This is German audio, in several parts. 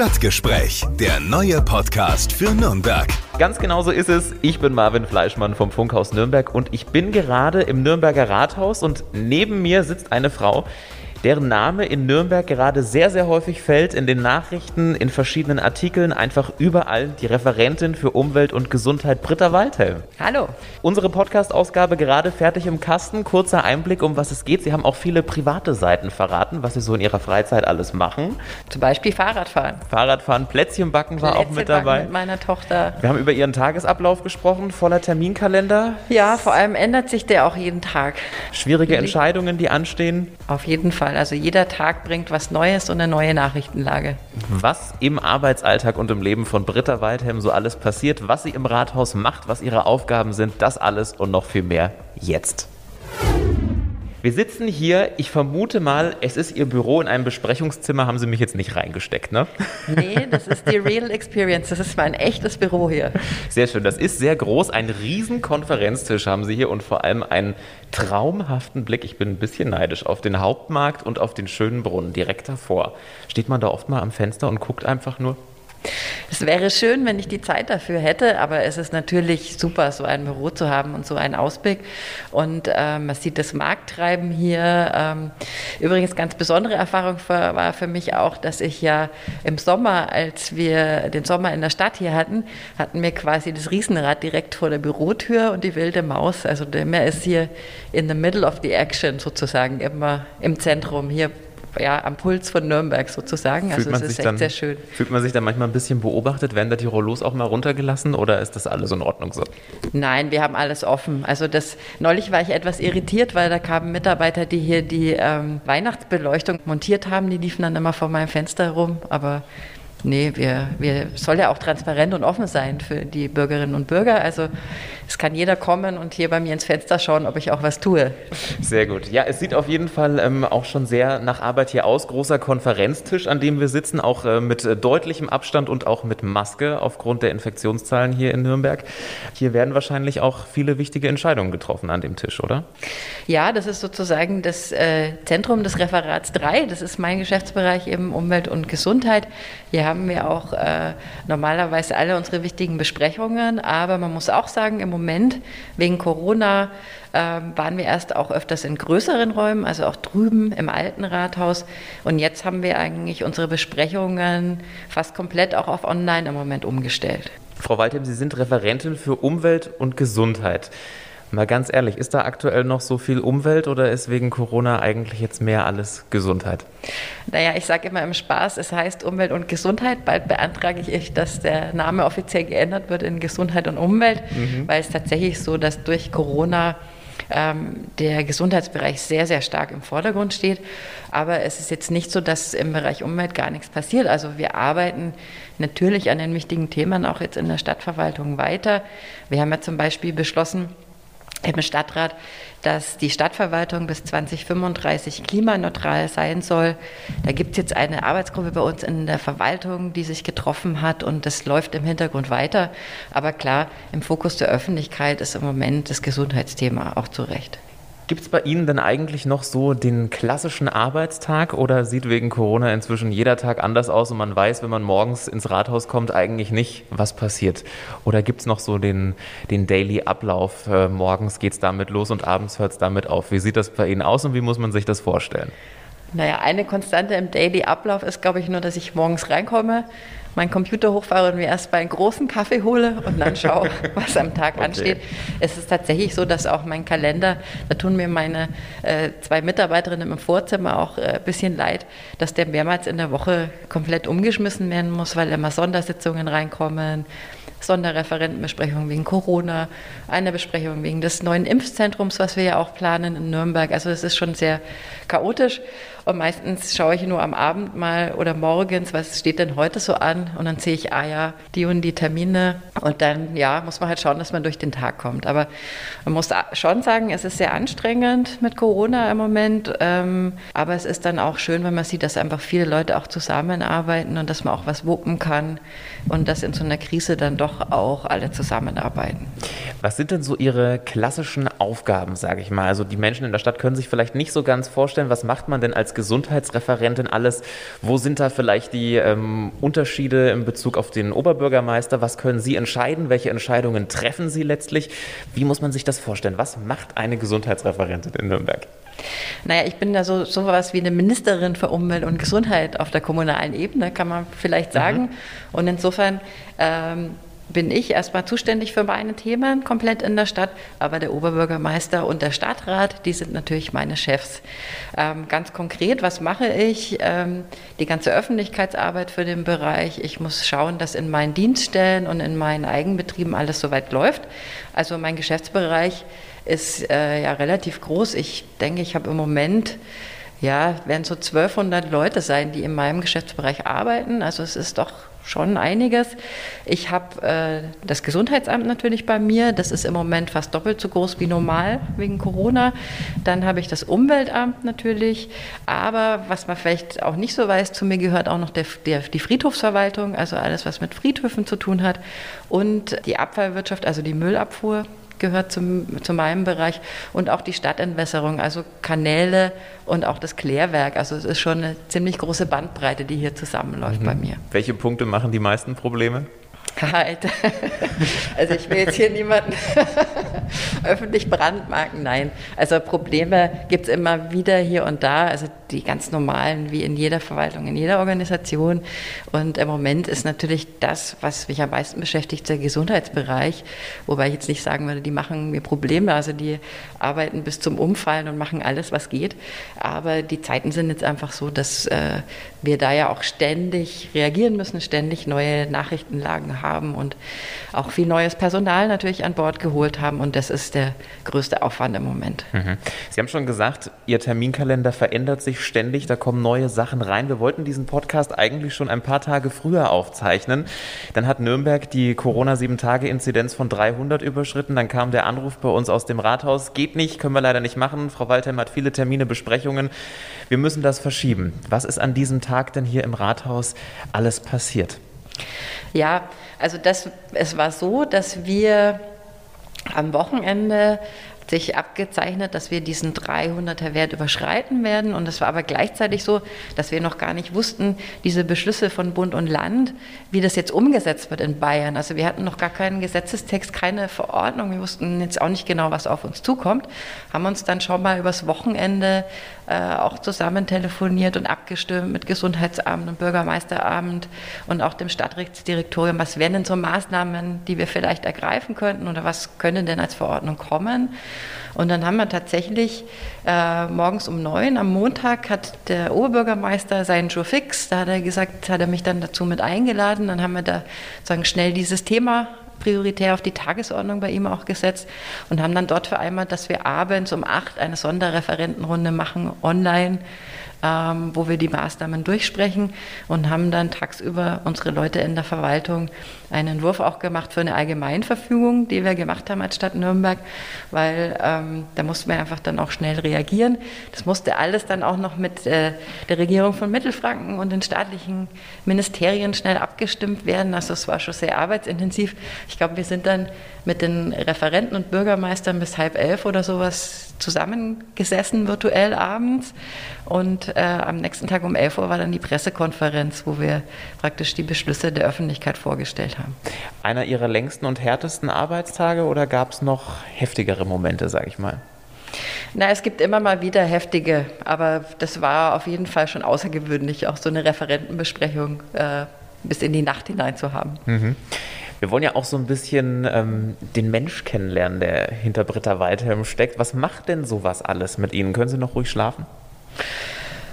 Stadtgespräch, der neue Podcast für Nürnberg. Ganz genau so ist es. Ich bin Marvin Fleischmann vom Funkhaus Nürnberg und ich bin gerade im Nürnberger Rathaus und neben mir sitzt eine Frau, deren Name in Nürnberg gerade sehr, sehr häufig fällt, in den Nachrichten, in verschiedenen Artikeln, einfach überall die Referentin für Umwelt und Gesundheit, Britta Waldhelm. Hallo. Unsere Podcast-Ausgabe gerade fertig im Kasten. Kurzer Einblick, um was es geht. Sie haben auch viele private Seiten verraten, was Sie so in Ihrer Freizeit alles machen. Zum Beispiel Fahrradfahren. Fahrradfahren, Plätzchen backen war auch mit dabei. mit meiner Tochter. Wir haben über Ihren Tagesablauf gesprochen, voller Terminkalender. Ja, vor allem ändert sich der auch jeden Tag. Schwierige Entscheidungen, die anstehen. Auf jeden Fall. Also jeder Tag bringt was Neues und eine neue Nachrichtenlage. Was im Arbeitsalltag und im Leben von Britta Waldhelm so alles passiert, was sie im Rathaus macht, was ihre Aufgaben sind, das alles und noch viel mehr jetzt. Wir sitzen hier, ich vermute mal, es ist Ihr Büro in einem Besprechungszimmer, haben Sie mich jetzt nicht reingesteckt, ne? Nee, das ist die Real Experience, das ist mein echtes Büro hier. Sehr schön, das ist sehr groß, ein riesen Konferenztisch haben Sie hier und vor allem einen traumhaften Blick, ich bin ein bisschen neidisch, auf den Hauptmarkt und auf den schönen Brunnen direkt davor. Steht man da oft mal am Fenster und guckt einfach nur? Es wäre schön, wenn ich die Zeit dafür hätte, aber es ist natürlich super, so ein Büro zu haben und so einen Ausblick. Und ähm, man sieht das Markttreiben hier. Ähm, übrigens, ganz besondere Erfahrung für, war für mich auch, dass ich ja im Sommer, als wir den Sommer in der Stadt hier hatten, hatten wir quasi das Riesenrad direkt vor der Bürotür und die wilde Maus. Also der Meer ist hier in the middle of the action sozusagen, immer im Zentrum. Hier ja, am Puls von Nürnberg sozusagen. Fühlt also es ist echt dann, sehr schön. Fühlt man sich da manchmal ein bisschen beobachtet? Werden da die Rollos auch mal runtergelassen oder ist das alles in Ordnung so? Nein, wir haben alles offen. Also das neulich war ich etwas irritiert, weil da kamen Mitarbeiter, die hier die ähm, Weihnachtsbeleuchtung montiert haben, die liefen dann immer vor meinem Fenster rum, aber Nee, wir, wir soll ja auch transparent und offen sein für die Bürgerinnen und Bürger. Also es kann jeder kommen und hier bei mir ins Fenster schauen, ob ich auch was tue. Sehr gut. Ja, es sieht auf jeden Fall ähm, auch schon sehr nach Arbeit hier aus. Großer Konferenztisch, an dem wir sitzen, auch äh, mit deutlichem Abstand und auch mit Maske aufgrund der Infektionszahlen hier in Nürnberg. Hier werden wahrscheinlich auch viele wichtige Entscheidungen getroffen an dem Tisch, oder? Ja, das ist sozusagen das äh, Zentrum des Referats 3. Das ist mein Geschäftsbereich eben Umwelt und Gesundheit. Hier haben wir auch äh, normalerweise alle unsere wichtigen Besprechungen, aber man muss auch sagen, im Moment wegen Corona äh, waren wir erst auch öfters in größeren Räumen, also auch drüben im alten Rathaus. Und jetzt haben wir eigentlich unsere Besprechungen fast komplett auch auf Online im Moment umgestellt. Frau Waldheim, Sie sind Referentin für Umwelt und Gesundheit. Mal ganz ehrlich, ist da aktuell noch so viel Umwelt oder ist wegen Corona eigentlich jetzt mehr alles Gesundheit? Naja, ich sage immer im Spaß, es heißt Umwelt und Gesundheit. Bald beantrage ich, dass der Name offiziell geändert wird in Gesundheit und Umwelt, mhm. weil es tatsächlich so, dass durch Corona ähm, der Gesundheitsbereich sehr, sehr stark im Vordergrund steht. Aber es ist jetzt nicht so, dass im Bereich Umwelt gar nichts passiert. Also wir arbeiten natürlich an den wichtigen Themen auch jetzt in der Stadtverwaltung weiter. Wir haben ja zum Beispiel beschlossen, im Stadtrat, dass die Stadtverwaltung bis 2035 klimaneutral sein soll. Da gibt es jetzt eine Arbeitsgruppe bei uns in der Verwaltung, die sich getroffen hat und das läuft im Hintergrund weiter. Aber klar, im Fokus der Öffentlichkeit ist im Moment das Gesundheitsthema auch zu Recht. Gibt es bei Ihnen denn eigentlich noch so den klassischen Arbeitstag oder sieht wegen Corona inzwischen jeder Tag anders aus und man weiß, wenn man morgens ins Rathaus kommt, eigentlich nicht, was passiert? Oder gibt es noch so den, den Daily-Ablauf? Äh, morgens geht es damit los und abends hört es damit auf. Wie sieht das bei Ihnen aus und wie muss man sich das vorstellen? Naja, eine Konstante im Daily-Ablauf ist, glaube ich, nur, dass ich morgens reinkomme, meinen Computer hochfahre und mir erst mal einen großen Kaffee hole und dann schaue, was am Tag okay. ansteht. Es ist tatsächlich so, dass auch mein Kalender, da tun mir meine äh, zwei Mitarbeiterinnen im Vorzimmer auch ein äh, bisschen leid, dass der mehrmals in der Woche komplett umgeschmissen werden muss, weil immer Sondersitzungen reinkommen, Sonderreferentenbesprechungen wegen Corona, eine Besprechung wegen des neuen Impfzentrums, was wir ja auch planen in Nürnberg. Also es ist schon sehr chaotisch. Und meistens schaue ich nur am Abend mal oder morgens, was steht denn heute so an? Und dann sehe ich, ah ja, die und die Termine. Und dann, ja, muss man halt schauen, dass man durch den Tag kommt. Aber man muss schon sagen, es ist sehr anstrengend mit Corona im Moment. Ähm, aber es ist dann auch schön, wenn man sieht, dass einfach viele Leute auch zusammenarbeiten und dass man auch was wuppen kann und dass in so einer Krise dann doch auch alle zusammenarbeiten. Was sind denn so Ihre klassischen Aufgaben, sage ich mal? Also die Menschen in der Stadt können sich vielleicht nicht so ganz vorstellen, was macht man denn als als Gesundheitsreferentin alles. Wo sind da vielleicht die ähm, Unterschiede in Bezug auf den Oberbürgermeister? Was können Sie entscheiden? Welche Entscheidungen treffen Sie letztlich? Wie muss man sich das vorstellen? Was macht eine Gesundheitsreferentin in Nürnberg? Naja, ich bin da so sowas wie eine Ministerin für Umwelt und Gesundheit auf der kommunalen Ebene, kann man vielleicht sagen. Mhm. Und insofern ähm, bin ich erstmal zuständig für meine Themen komplett in der Stadt, aber der Oberbürgermeister und der Stadtrat, die sind natürlich meine Chefs. Ähm, ganz konkret, was mache ich? Ähm, die ganze Öffentlichkeitsarbeit für den Bereich. Ich muss schauen, dass in meinen Dienststellen und in meinen Eigenbetrieben alles soweit läuft. Also mein Geschäftsbereich ist äh, ja relativ groß. Ich denke, ich habe im Moment ja, werden so 1200 Leute sein, die in meinem Geschäftsbereich arbeiten. Also es ist doch schon einiges. Ich habe äh, das Gesundheitsamt natürlich bei mir. Das ist im Moment fast doppelt so groß wie normal wegen Corona. Dann habe ich das Umweltamt natürlich. Aber was man vielleicht auch nicht so weiß, zu mir gehört auch noch der, der, die Friedhofsverwaltung, also alles, was mit Friedhöfen zu tun hat. Und die Abfallwirtschaft, also die Müllabfuhr gehört zum, zu meinem Bereich und auch die Stadtentwässerung, also Kanäle und auch das Klärwerk. Also es ist schon eine ziemlich große Bandbreite, die hier zusammenläuft mhm. bei mir. Welche Punkte machen die meisten Probleme? Halt. Also ich will jetzt hier niemanden öffentlich brandmarken, nein. Also Probleme gibt es immer wieder hier und da, also die ganz normalen, wie in jeder Verwaltung, in jeder Organisation. Und im Moment ist natürlich das, was mich am meisten beschäftigt, der Gesundheitsbereich, wobei ich jetzt nicht sagen würde, die machen mir Probleme, also die arbeiten bis zum Umfallen und machen alles, was geht. Aber die Zeiten sind jetzt einfach so, dass äh, wir da ja auch ständig reagieren müssen, ständig neue Nachrichtenlagen haben und auch viel neues Personal natürlich an Bord geholt haben. Und das ist der größte Aufwand im Moment. Mhm. Sie haben schon gesagt, Ihr Terminkalender verändert sich ständig, da kommen neue Sachen rein. Wir wollten diesen Podcast eigentlich schon ein paar Tage früher aufzeichnen. Dann hat Nürnberg die Corona-7-Tage-Inzidenz von 300 überschritten. Dann kam der Anruf bei uns aus dem Rathaus, geht nicht, können wir leider nicht machen. Frau Waldheim hat viele Termine, Besprechungen. Wir müssen das verschieben. Was ist an diesem Tag denn hier im Rathaus alles passiert? Ja, also das, es war so, dass wir am Wochenende sich abgezeichnet, dass wir diesen 300er Wert überschreiten werden. Und es war aber gleichzeitig so, dass wir noch gar nicht wussten, diese Beschlüsse von Bund und Land, wie das jetzt umgesetzt wird in Bayern. Also wir hatten noch gar keinen Gesetzestext, keine Verordnung. Wir wussten jetzt auch nicht genau, was auf uns zukommt. Haben uns dann schon mal übers Wochenende äh, auch zusammen telefoniert und abgestimmt mit Gesundheitsamt und Bürgermeisteramt und auch dem Stadtrechtsdirektorium. Was wären denn so Maßnahmen, die wir vielleicht ergreifen könnten oder was könnte denn als Verordnung kommen? Und dann haben wir tatsächlich äh, morgens um neun am Montag hat der Oberbürgermeister seinen Jour fix. Da hat er gesagt, hat er mich dann dazu mit eingeladen. Dann haben wir da sozusagen schnell dieses Thema prioritär auf die Tagesordnung bei ihm auch gesetzt und haben dann dort vereinbart, dass wir abends um acht eine Sonderreferentenrunde machen online ähm, wo wir die Maßnahmen durchsprechen und haben dann tagsüber unsere Leute in der Verwaltung einen Entwurf auch gemacht für eine Allgemeinverfügung, die wir gemacht haben als Stadt Nürnberg, weil ähm, da mussten wir einfach dann auch schnell reagieren. Das musste alles dann auch noch mit äh, der Regierung von Mittelfranken und den staatlichen Ministerien schnell abgestimmt werden. Also es war schon sehr arbeitsintensiv. Ich glaube, wir sind dann mit den Referenten und Bürgermeistern bis halb elf oder sowas zusammengesessen virtuell abends und äh, am nächsten Tag um 11 Uhr war dann die Pressekonferenz, wo wir praktisch die Beschlüsse der Öffentlichkeit vorgestellt haben. Einer Ihrer längsten und härtesten Arbeitstage oder gab es noch heftigere Momente, sage ich mal? Na, es gibt immer mal wieder heftige, aber das war auf jeden Fall schon außergewöhnlich, auch so eine Referentenbesprechung äh, bis in die Nacht hinein zu haben. Mhm. Wir wollen ja auch so ein bisschen ähm, den Mensch kennenlernen, der hinter Britta Waldhelm steckt. Was macht denn sowas alles mit Ihnen? Können Sie noch ruhig schlafen?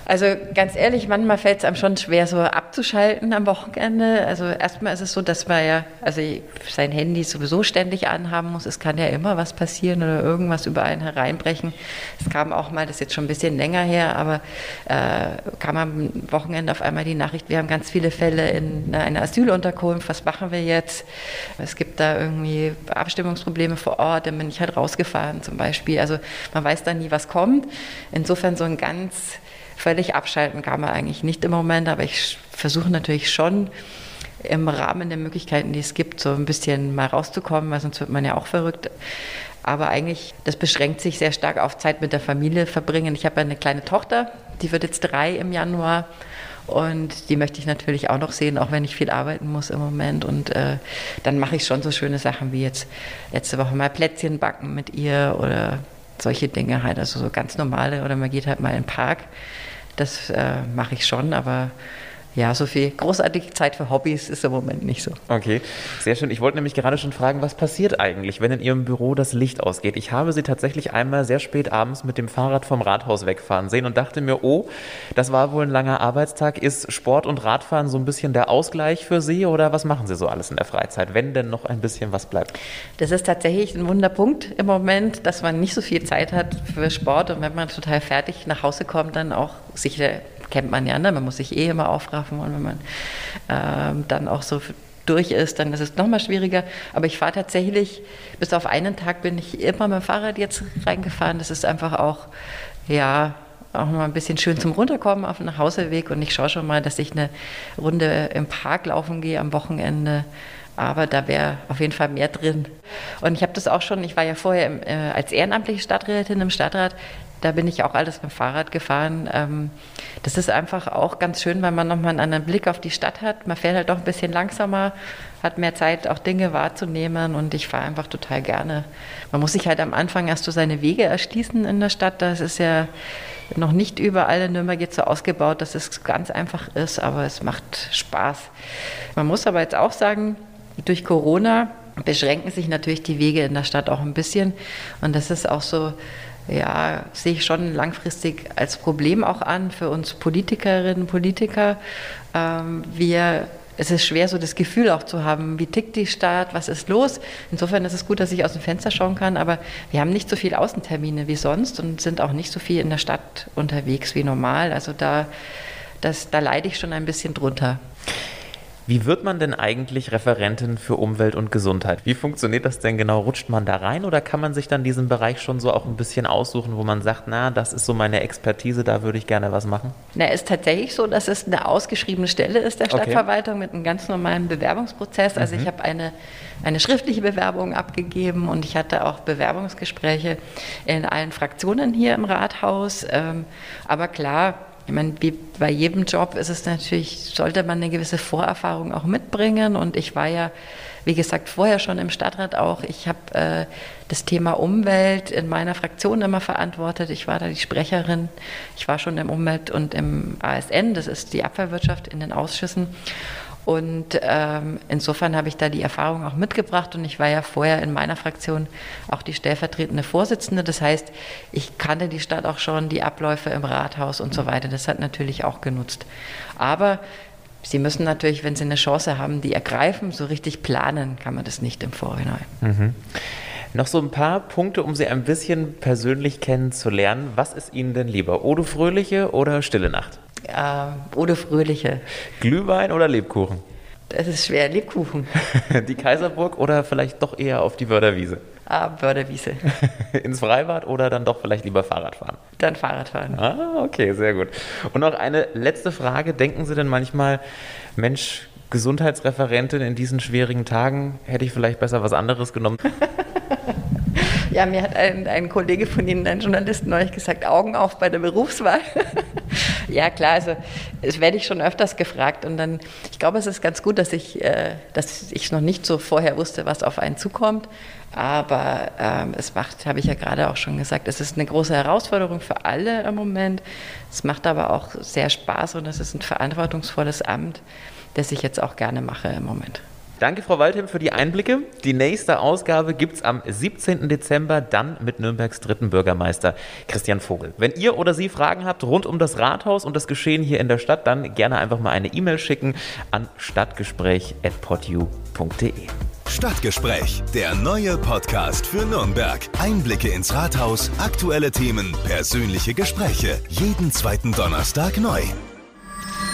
Also ganz ehrlich, manchmal fällt es einem schon schwer, so abzuschalten am Wochenende. Also erstmal ist es so, dass man ja also sein Handy sowieso ständig anhaben muss. Es kann ja immer was passieren oder irgendwas über einen hereinbrechen. Es kam auch mal, das ist jetzt schon ein bisschen länger her, aber äh, kam am Wochenende auf einmal die Nachricht, wir haben ganz viele Fälle in einer Asylunterkunft, was machen wir jetzt? Es gibt da irgendwie Abstimmungsprobleme vor Ort, dann bin ich halt rausgefahren zum Beispiel. Also man weiß da nie, was kommt. Insofern so ein ganz völlig abschalten kann man eigentlich nicht im Moment, aber ich versuche natürlich schon im Rahmen der Möglichkeiten, die es gibt, so ein bisschen mal rauszukommen, weil sonst wird man ja auch verrückt. Aber eigentlich, das beschränkt sich sehr stark auf Zeit mit der Familie verbringen. Ich habe eine kleine Tochter, die wird jetzt drei im Januar. Und die möchte ich natürlich auch noch sehen, auch wenn ich viel arbeiten muss im Moment. Und äh, dann mache ich schon so schöne Sachen wie jetzt letzte Woche mal Plätzchen backen mit ihr oder solche Dinge halt. Also so ganz normale oder man geht halt mal in den Park. Das äh, mache ich schon, aber ja, so viel großartige Zeit für Hobbys ist im Moment nicht so. Okay, sehr schön. Ich wollte nämlich gerade schon fragen, was passiert eigentlich, wenn in Ihrem Büro das Licht ausgeht? Ich habe Sie tatsächlich einmal sehr spät abends mit dem Fahrrad vom Rathaus wegfahren sehen und dachte mir, oh, das war wohl ein langer Arbeitstag. Ist Sport und Radfahren so ein bisschen der Ausgleich für Sie oder was machen Sie so alles in der Freizeit, wenn denn noch ein bisschen was bleibt? Das ist tatsächlich ein Wunderpunkt im Moment, dass man nicht so viel Zeit hat für Sport und wenn man total fertig nach Hause kommt, dann auch sich kennt man ja, ne? man muss sich eh immer aufraffen und wenn man ähm, dann auch so durch ist, dann ist es nochmal schwieriger. Aber ich fahre tatsächlich, bis auf einen Tag bin ich immer mit dem Fahrrad jetzt reingefahren. Das ist einfach auch, ja, auch mal ein bisschen schön zum Runterkommen auf dem Nachhauseweg und ich schaue schon mal, dass ich eine Runde im Park laufen gehe am Wochenende. Aber da wäre auf jeden Fall mehr drin. Und ich habe das auch schon, ich war ja vorher im, äh, als ehrenamtliche Stadträtin im Stadtrat, da bin ich auch alles mit dem Fahrrad gefahren. Ähm, das ist einfach auch ganz schön, weil man nochmal einen anderen Blick auf die Stadt hat. Man fährt halt doch ein bisschen langsamer, hat mehr Zeit, auch Dinge wahrzunehmen und ich fahre einfach total gerne. Man muss sich halt am Anfang erst so seine Wege erschließen in der Stadt. Das ist ja noch nicht überall in Nürnberg jetzt so ausgebaut, dass es ganz einfach ist, aber es macht Spaß. Man muss aber jetzt auch sagen, durch Corona beschränken sich natürlich die Wege in der Stadt auch ein bisschen und das ist auch so ja, sehe ich schon langfristig als Problem auch an für uns Politikerinnen und Politiker. Ähm, wir es ist schwer, so das Gefühl auch zu haben, wie tickt die Stadt, was ist los. Insofern ist es gut, dass ich aus dem Fenster schauen kann, aber wir haben nicht so viele Außentermine wie sonst und sind auch nicht so viel in der Stadt unterwegs wie normal. Also da, das, da leide ich schon ein bisschen drunter. Wie wird man denn eigentlich Referentin für Umwelt und Gesundheit? Wie funktioniert das denn genau? Rutscht man da rein oder kann man sich dann diesen Bereich schon so auch ein bisschen aussuchen, wo man sagt, na, das ist so meine Expertise, da würde ich gerne was machen? Na, ist tatsächlich so, dass es eine ausgeschriebene Stelle ist der Stadtverwaltung okay. mit einem ganz normalen Bewerbungsprozess. Also mhm. ich habe eine, eine schriftliche Bewerbung abgegeben und ich hatte auch Bewerbungsgespräche in allen Fraktionen hier im Rathaus. Ähm, aber klar, ich meine, wie bei jedem Job ist es natürlich, sollte man eine gewisse Vorerfahrung auch mitbringen. Und ich war ja, wie gesagt, vorher schon im Stadtrat auch. Ich habe äh, das Thema Umwelt in meiner Fraktion immer verantwortet. Ich war da die Sprecherin. Ich war schon im Umwelt- und im ASN, das ist die Abfallwirtschaft in den Ausschüssen. Und ähm, insofern habe ich da die Erfahrung auch mitgebracht und ich war ja vorher in meiner Fraktion auch die stellvertretende Vorsitzende. Das heißt, ich kannte die Stadt auch schon, die Abläufe im Rathaus und so weiter. Das hat natürlich auch genutzt. Aber Sie müssen natürlich, wenn Sie eine Chance haben, die ergreifen, so richtig planen kann man das nicht im Vorhinein. Mhm. Noch so ein paar Punkte, um Sie ein bisschen persönlich kennenzulernen. Was ist Ihnen denn lieber? Odo Fröhliche oder Stille Nacht? Äh, oder Fröhliche. Glühwein oder Lebkuchen? Das ist schwer, Lebkuchen. die Kaiserburg oder vielleicht doch eher auf die Wörderwiese? Ah, Wörderwiese. Ins Freibad oder dann doch vielleicht lieber Fahrrad fahren? Dann Fahrrad fahren. Ah, okay, sehr gut. Und noch eine letzte Frage. Denken Sie denn manchmal, Mensch, Gesundheitsreferentin in diesen schwierigen Tagen, hätte ich vielleicht besser was anderes genommen? Ja, mir hat ein, ein Kollege von Ihnen, ein Journalist, neulich gesagt, Augen auf bei der Berufswahl. Ja, klar, also das werde ich schon öfters gefragt und dann, ich glaube, es ist ganz gut, dass ich, äh, dass ich noch nicht so vorher wusste, was auf einen zukommt. Aber ähm, es macht, habe ich ja gerade auch schon gesagt, es ist eine große Herausforderung für alle im Moment. Es macht aber auch sehr Spaß und es ist ein verantwortungsvolles Amt, das ich jetzt auch gerne mache im Moment. Danke, Frau Waldheim, für die Einblicke. Die nächste Ausgabe gibt es am 17. Dezember, dann mit Nürnbergs dritten Bürgermeister Christian Vogel. Wenn ihr oder Sie Fragen habt rund um das Rathaus und das Geschehen hier in der Stadt, dann gerne einfach mal eine E-Mail schicken an stadtgespräch.podu.de. Stadtgespräch, der neue Podcast für Nürnberg. Einblicke ins Rathaus, aktuelle Themen, persönliche Gespräche. Jeden zweiten Donnerstag neu.